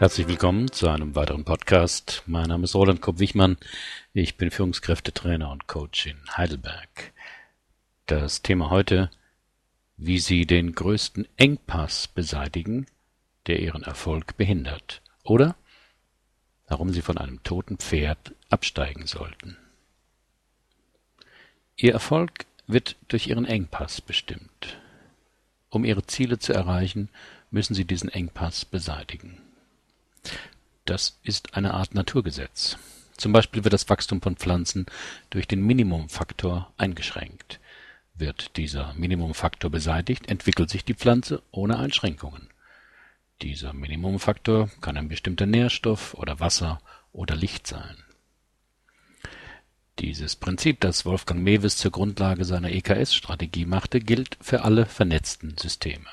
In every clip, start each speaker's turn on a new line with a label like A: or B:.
A: Herzlich willkommen zu einem weiteren Podcast. Mein Name ist Roland Kopp-Wichmann. Ich bin Führungskräftetrainer und Coach in Heidelberg. Das Thema heute, wie Sie den größten Engpass beseitigen, der Ihren Erfolg behindert. Oder warum Sie von einem toten Pferd absteigen sollten. Ihr Erfolg wird durch Ihren Engpass bestimmt. Um Ihre Ziele zu erreichen, müssen Sie diesen Engpass beseitigen. Das ist eine Art Naturgesetz. Zum Beispiel wird das Wachstum von Pflanzen durch den Minimumfaktor eingeschränkt. Wird dieser Minimumfaktor beseitigt, entwickelt sich die Pflanze ohne Einschränkungen. Dieser Minimumfaktor kann ein bestimmter Nährstoff oder Wasser oder Licht sein. Dieses Prinzip, das Wolfgang Mewes zur Grundlage seiner EKS-Strategie machte, gilt für alle vernetzten Systeme,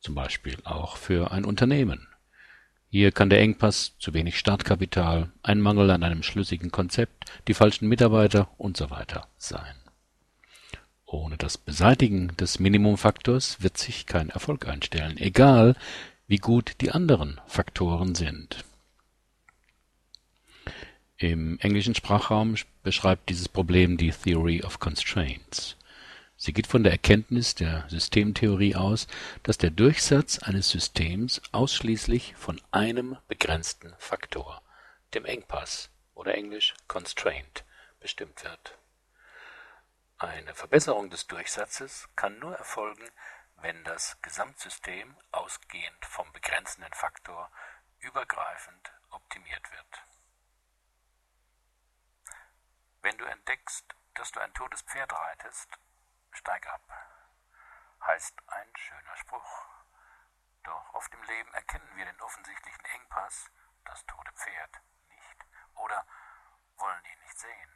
A: zum Beispiel auch für ein Unternehmen. Hier kann der Engpass zu wenig Startkapital, ein Mangel an einem schlüssigen Konzept, die falschen Mitarbeiter weiter sein. Ohne das Beseitigen des Minimumfaktors wird sich kein Erfolg einstellen, egal wie gut die anderen Faktoren sind. Im englischen Sprachraum beschreibt dieses Problem die Theory of Constraints. Sie geht von der Erkenntnis der Systemtheorie aus, dass der Durchsatz eines Systems ausschließlich von einem begrenzten Faktor, dem Engpass oder englisch constraint, bestimmt wird. Eine Verbesserung des Durchsatzes kann nur erfolgen, wenn das Gesamtsystem ausgehend vom begrenzenden Faktor übergreifend optimiert wird. Wenn du entdeckst, dass du ein totes Pferd reitest, steig ab, heißt ein schöner Spruch. Doch oft im Leben erkennen wir den offensichtlichen Engpass, das tote Pferd, nicht oder wollen ihn nicht sehen.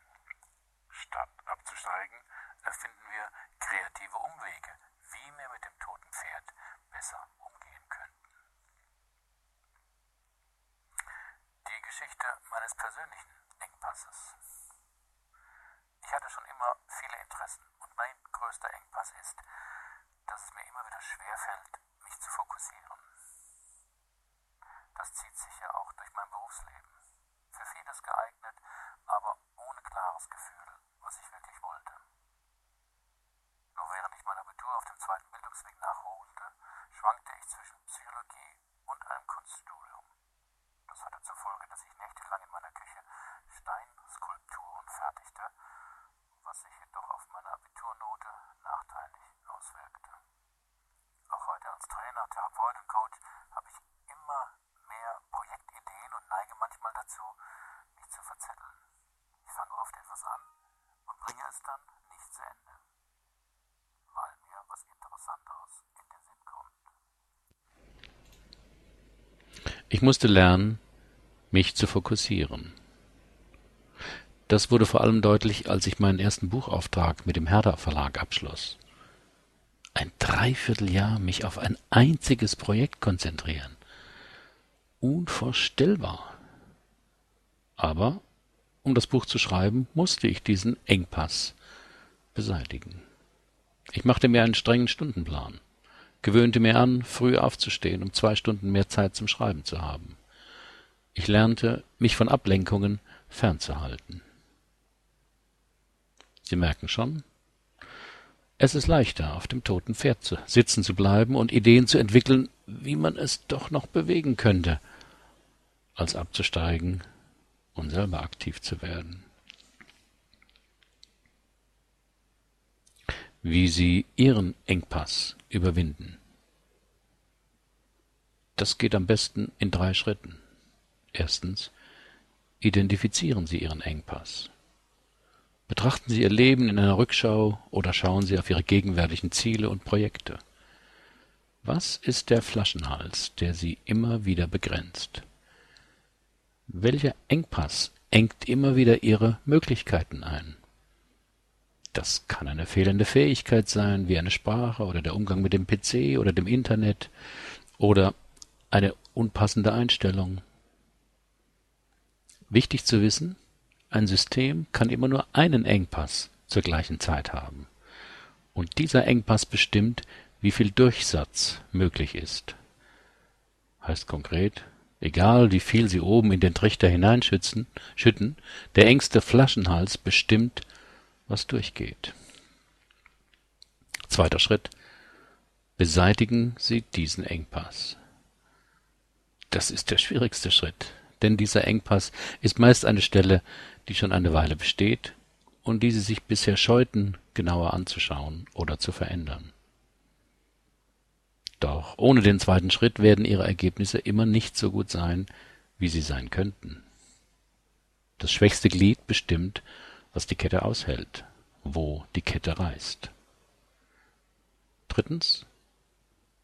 A: Statt abzusteigen, erfinden wir kreative Umwege, wie wir mit dem toten Pferd besser umgehen könnten. Die Geschichte meines persönlichen Engpasses. Ich hatte schon immer viele Interessen und mein größter Engpass ist, dass es mir immer wieder schwerfällt, mich zu fokussieren. Das zieht sich ja auch durch mein Berufsleben. Für vieles geeignet, aber ohne klares Gefühl, was ich wirklich wollte. Noch während ich mein Abitur auf dem zweiten Bildungsweg nachholte, schwankte ich zwischen Psychologie und einem Kunststudium. Das hatte zur Folge, dass ich nächtelang in meiner Küche Steinskulpturen fertigte was sich jedoch auf meine Abiturnote nachteilig auswirkte. Auch heute als Trainer, Therapeut und Coach habe ich immer mehr Projektideen und neige manchmal dazu, mich zu verzetteln. Ich fange oft etwas an und bringe es dann nicht zu Ende, weil mir was Interessanteres in den Sinn kommt. Ich musste lernen, mich zu fokussieren. Das wurde vor allem deutlich, als ich meinen ersten Buchauftrag mit dem Herder Verlag abschloss. Ein Dreivierteljahr mich auf ein einziges Projekt konzentrieren. Unvorstellbar. Aber um das Buch zu schreiben, musste ich diesen Engpass beseitigen. Ich machte mir einen strengen Stundenplan, gewöhnte mir an, früh aufzustehen, um zwei Stunden mehr Zeit zum Schreiben zu haben. Ich lernte, mich von Ablenkungen fernzuhalten. Sie merken schon, es ist leichter, auf dem toten Pferd zu, sitzen zu bleiben und Ideen zu entwickeln, wie man es doch noch bewegen könnte, als abzusteigen und selber aktiv zu werden. Wie Sie Ihren Engpass überwinden. Das geht am besten in drei Schritten. Erstens, identifizieren Sie Ihren Engpass. Betrachten Sie Ihr Leben in einer Rückschau oder schauen Sie auf Ihre gegenwärtigen Ziele und Projekte. Was ist der Flaschenhals, der Sie immer wieder begrenzt? Welcher Engpass engt immer wieder Ihre Möglichkeiten ein? Das kann eine fehlende Fähigkeit sein, wie eine Sprache oder der Umgang mit dem PC oder dem Internet oder eine unpassende Einstellung. Wichtig zu wissen, ein System kann immer nur einen Engpass zur gleichen Zeit haben. Und dieser Engpass bestimmt, wie viel Durchsatz möglich ist. Heißt konkret,
B: Egal wie viel Sie oben in den Trichter hineinschütten, schütten, der engste Flaschenhals bestimmt, was durchgeht. Zweiter Schritt. Beseitigen Sie diesen Engpass. Das ist der schwierigste Schritt, denn dieser Engpass ist meist eine Stelle, die schon eine Weile besteht und die Sie sich bisher scheuten, genauer anzuschauen oder zu verändern. Doch ohne den zweiten Schritt werden Ihre Ergebnisse immer nicht so gut sein, wie sie sein könnten. Das schwächste Glied bestimmt, was die Kette aushält, wo die Kette reißt. Drittens.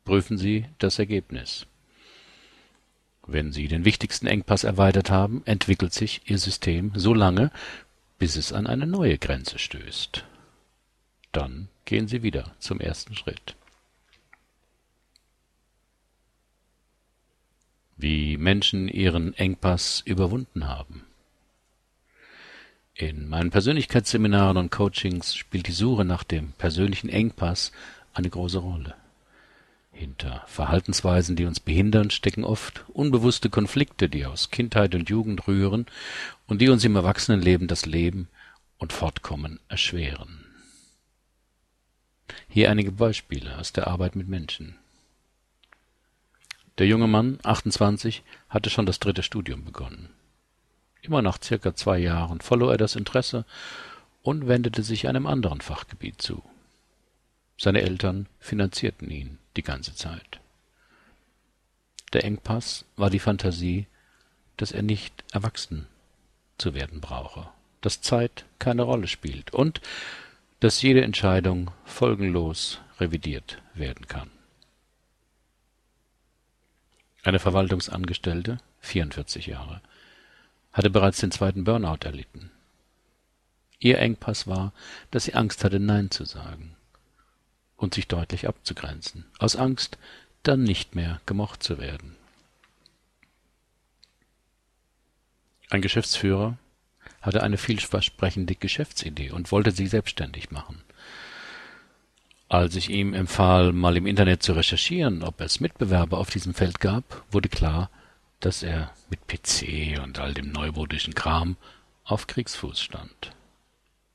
B: Prüfen Sie das Ergebnis. Wenn Sie den wichtigsten Engpass erweitert haben, entwickelt sich Ihr System so lange, bis es an eine neue Grenze stößt. Dann gehen Sie wieder zum ersten Schritt. Wie Menschen ihren Engpass überwunden haben. In meinen Persönlichkeitsseminaren und Coachings spielt die Suche nach dem persönlichen Engpass eine große Rolle. Hinter Verhaltensweisen, die uns behindern, stecken oft unbewusste Konflikte, die aus Kindheit und Jugend rühren und die uns im Erwachsenenleben das Leben und Fortkommen erschweren. Hier einige Beispiele aus der Arbeit mit Menschen. Der junge Mann, 28, hatte schon das dritte Studium begonnen. Immer nach circa zwei Jahren verlor er das Interesse und wendete sich einem anderen Fachgebiet zu. Seine Eltern finanzierten ihn die ganze Zeit. Der Engpass war die Fantasie, dass er nicht erwachsen zu werden brauche, dass Zeit keine Rolle spielt und dass jede Entscheidung folgenlos revidiert werden kann. Eine Verwaltungsangestellte, 44 Jahre, hatte bereits den zweiten Burnout erlitten. Ihr Engpass war, dass sie Angst hatte, Nein zu sagen und sich deutlich abzugrenzen, aus Angst, dann nicht mehr gemocht zu werden. Ein Geschäftsführer hatte eine vielversprechende Geschäftsidee und wollte sie selbstständig machen. Als ich ihm empfahl, mal im Internet zu recherchieren, ob es Mitbewerber auf diesem Feld gab, wurde klar, dass er mit PC und all dem neubodischen Kram auf Kriegsfuß stand.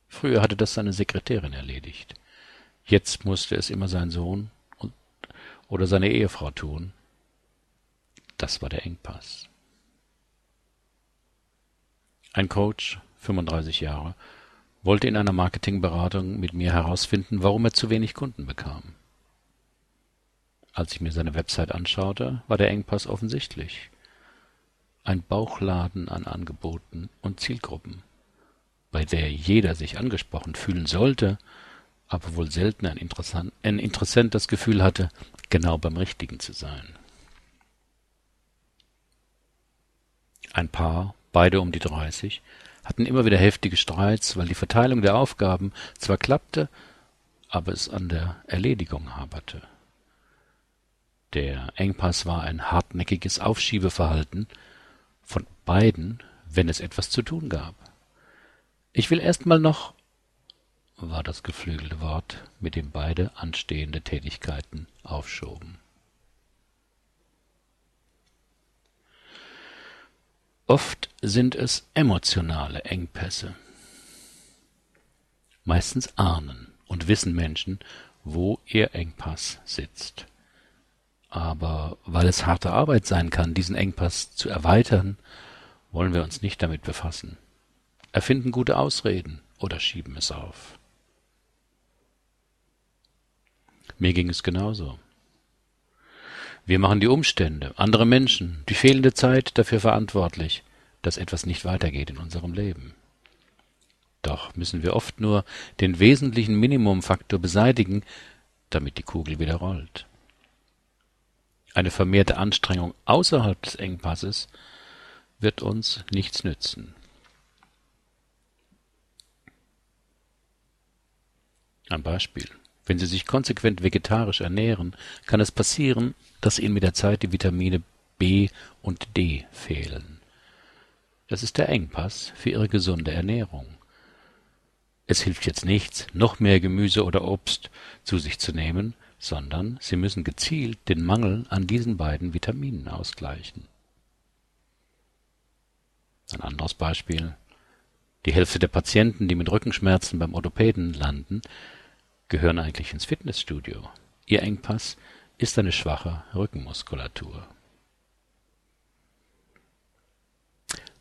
B: Früher hatte das seine Sekretärin erledigt. Jetzt musste es immer sein Sohn und, oder seine Ehefrau tun. Das war der Engpass. Ein Coach, 35 Jahre, wollte in einer Marketingberatung mit mir herausfinden, warum er zu wenig Kunden bekam. Als ich mir seine Website anschaute, war der Engpass offensichtlich. Ein Bauchladen an Angeboten und Zielgruppen, bei der jeder sich angesprochen fühlen sollte aber wohl selten ein Interessant, ein Interessent das Gefühl hatte, genau beim Richtigen zu sein. Ein Paar, beide um die dreißig, hatten immer wieder heftige Streits, weil die Verteilung der Aufgaben zwar klappte, aber es an der Erledigung haperte. Der Engpass war ein hartnäckiges Aufschiebeverhalten beiden, wenn es etwas zu tun gab. Ich will erst mal noch war das geflügelte Wort, mit dem beide anstehende Tätigkeiten aufschoben. Oft sind es emotionale Engpässe. Meistens ahnen und wissen Menschen, wo ihr Engpass sitzt. Aber weil es harte Arbeit sein kann, diesen Engpass zu erweitern, wollen wir uns nicht damit befassen, erfinden gute Ausreden oder schieben es auf. Mir ging es genauso. Wir machen die Umstände, andere Menschen, die fehlende Zeit dafür verantwortlich, dass etwas nicht weitergeht in unserem Leben. Doch müssen wir oft nur den wesentlichen Minimumfaktor beseitigen, damit die Kugel wieder rollt. Eine vermehrte Anstrengung außerhalb des Engpasses wird uns nichts nützen. Ein Beispiel. Wenn Sie sich konsequent vegetarisch ernähren, kann es passieren, dass Ihnen mit der Zeit die Vitamine B und D fehlen. Das ist der Engpass für Ihre gesunde Ernährung. Es hilft jetzt nichts, noch mehr Gemüse oder Obst zu sich zu nehmen, sondern Sie müssen gezielt den Mangel an diesen beiden Vitaminen ausgleichen. Ein anderes Beispiel. Die Hälfte der Patienten, die mit Rückenschmerzen beim Orthopäden landen, gehören eigentlich ins Fitnessstudio. Ihr Engpass ist eine schwache Rückenmuskulatur.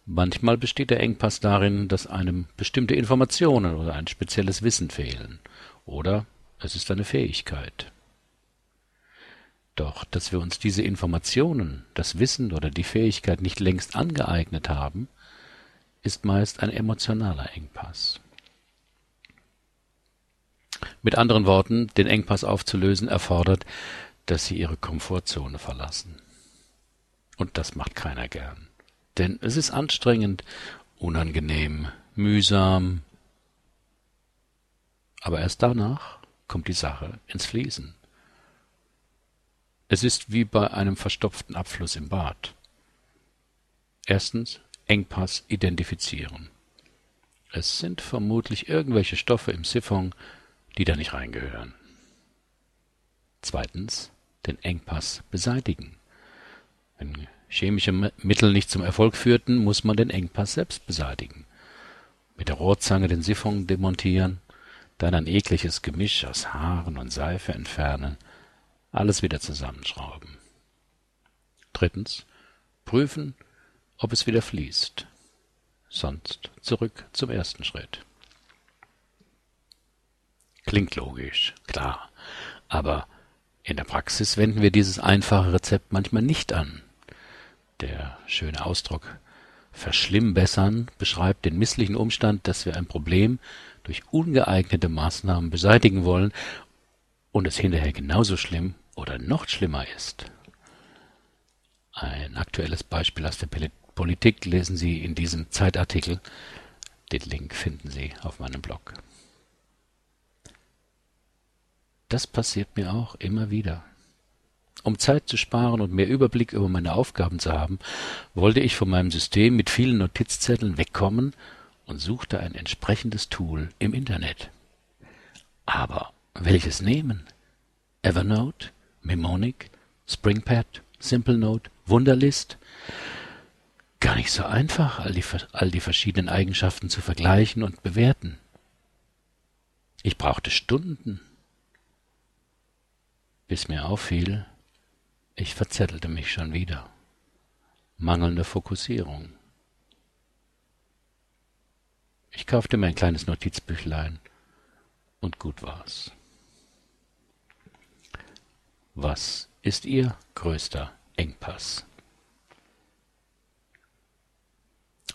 B: Manchmal besteht der Engpass darin, dass einem bestimmte Informationen oder ein spezielles Wissen fehlen. Oder es ist eine Fähigkeit. Doch, dass wir uns diese Informationen, das Wissen oder die Fähigkeit nicht längst angeeignet haben, ist meist ein emotionaler Engpass. Mit anderen Worten, den Engpass aufzulösen erfordert, dass Sie Ihre Komfortzone verlassen. Und das macht keiner gern. Denn es ist anstrengend, unangenehm, mühsam. Aber erst danach kommt die Sache ins Fließen. Es ist wie bei einem verstopften Abfluss im Bad. Erstens Engpass identifizieren. Es sind vermutlich irgendwelche Stoffe im Siphon, die da nicht reingehören. Zweitens den Engpass beseitigen. Wenn chemische Mittel nicht zum Erfolg führten, muss man den Engpass selbst beseitigen. Mit der Rohrzange den Siphon demontieren, dann ein ekliges Gemisch aus Haaren und Seife entfernen, alles wieder zusammenschrauben. Drittens prüfen, ob es wieder fließt. Sonst zurück zum ersten Schritt. Klingt logisch, klar, aber in der Praxis wenden wir dieses einfache Rezept manchmal nicht an. Der schöne Ausdruck verschlimmbessern beschreibt den misslichen Umstand, dass wir ein Problem durch ungeeignete Maßnahmen beseitigen wollen und es hinterher genauso schlimm oder noch schlimmer ist. Ein aktuelles Beispiel aus der Politik lesen Sie in diesem Zeitartikel. Den Link finden Sie auf meinem Blog. Das passiert mir auch immer wieder. Um Zeit zu sparen und mehr Überblick über meine Aufgaben zu haben, wollte ich von meinem System mit vielen Notizzetteln wegkommen und suchte ein entsprechendes Tool im Internet. Aber welches nehmen? Evernote, Mnemonic, Springpad, SimpleNote, Wunderlist? Gar nicht so einfach, all die, all die verschiedenen Eigenschaften zu vergleichen und bewerten. Ich brauchte Stunden, bis mir auffiel, ich verzettelte mich schon wieder. Mangelnde Fokussierung. Ich kaufte mir ein kleines Notizbüchlein und gut war's. Was ist Ihr größter Engpass?